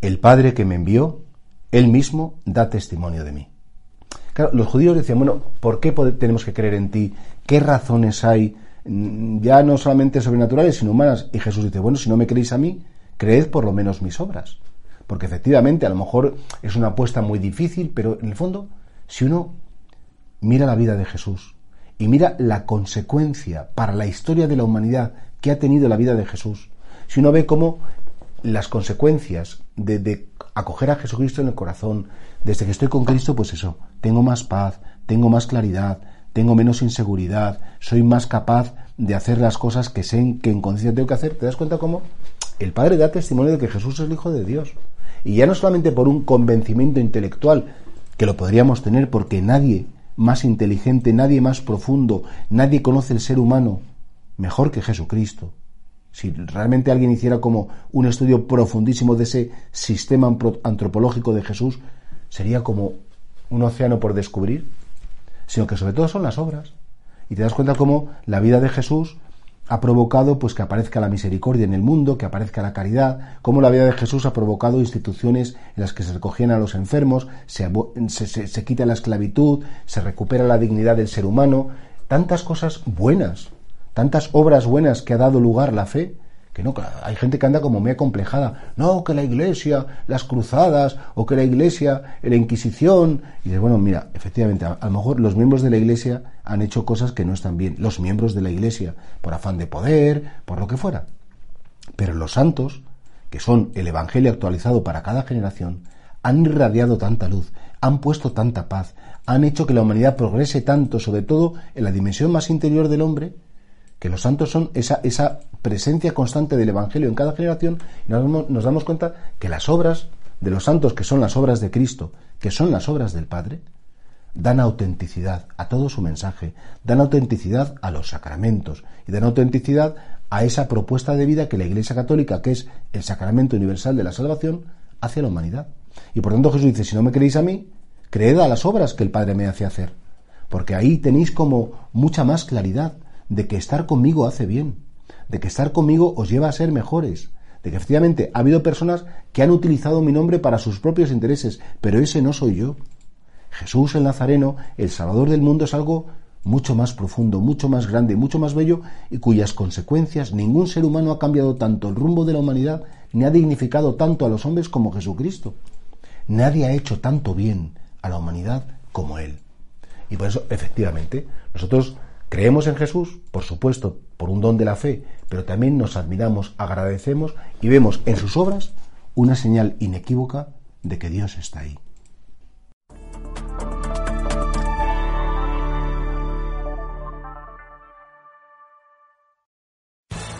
El Padre que me envió, Él mismo da testimonio de mí. Claro, los judíos decían, bueno, ¿por qué tenemos que creer en ti? ¿Qué razones hay? Mm, ya no solamente sobrenaturales, sino humanas. Y Jesús dice, bueno, si no me creéis a mí, creed por lo menos mis obras. Porque efectivamente, a lo mejor es una apuesta muy difícil, pero en el fondo, si uno mira la vida de Jesús y mira la consecuencia para la historia de la humanidad que ha tenido la vida de Jesús, si uno ve cómo las consecuencias de, acoger a Jesucristo en el corazón, desde que estoy con Cristo, pues eso, tengo más paz, tengo más claridad, tengo menos inseguridad, soy más capaz de hacer las cosas que sé que en conciencia tengo que hacer. ¿Te das cuenta cómo? El Padre da testimonio de que Jesús es el Hijo de Dios. Y ya no solamente por un convencimiento intelectual, que lo podríamos tener porque nadie más inteligente, nadie más profundo, nadie conoce el ser humano mejor que Jesucristo. Si realmente alguien hiciera como un estudio profundísimo de ese sistema antropológico de Jesús, sería como un océano por descubrir, sino que sobre todo son las obras. Y te das cuenta cómo la vida de Jesús ha provocado pues que aparezca la misericordia en el mundo, que aparezca la caridad, cómo la vida de Jesús ha provocado instituciones en las que se recogían a los enfermos, se, se quita la esclavitud, se recupera la dignidad del ser humano, tantas cosas buenas tantas obras buenas que ha dado lugar la fe, que no, hay gente que anda como muy acomplejada, no, que la iglesia, las cruzadas, o que la iglesia, la Inquisición, y dice, bueno, mira, efectivamente, a, lo mejor los miembros de la iglesia han hecho cosas que no están bien, los miembros de la iglesia, por afán de poder, por lo que fuera. Pero los santos, que son el Evangelio actualizado para cada generación, han irradiado tanta luz, han puesto tanta paz, han hecho que la humanidad progrese tanto, sobre todo en la dimensión más interior del hombre, que los santos son esa, esa presencia constante del Evangelio en cada generación y nos damos, cuenta que las obras de los santos, que son las obras de Cristo, que son las obras del Padre, dan autenticidad a todo su mensaje, dan autenticidad a los sacramentos y dan autenticidad a esa propuesta de vida que la Iglesia Católica, que es el sacramento universal de la salvación, hace a la humanidad. Y por tanto Jesús dice, si no me creéis a mí, creed a las obras que el Padre me hace hacer, porque ahí tenéis como mucha más claridad, de que estar conmigo hace bien, de que estar conmigo os lleva a ser mejores, de que efectivamente ha habido personas que han utilizado mi nombre para sus propios intereses, pero ese no soy yo. Jesús el Nazareno, el Salvador del mundo, es algo mucho más profundo, mucho más grande, mucho más bello y cuyas consecuencias ningún ser humano ha cambiado tanto el rumbo de la humanidad ni ha dignificado tanto a los hombres como Jesucristo. Nadie ha hecho tanto bien a la humanidad como Él. Y por eso, efectivamente, nosotros Creemos en Jesús, por supuesto, por un don de la fe, pero también nos admiramos, agradecemos y vemos en sus obras una señal inequívoca de que Dios está ahí.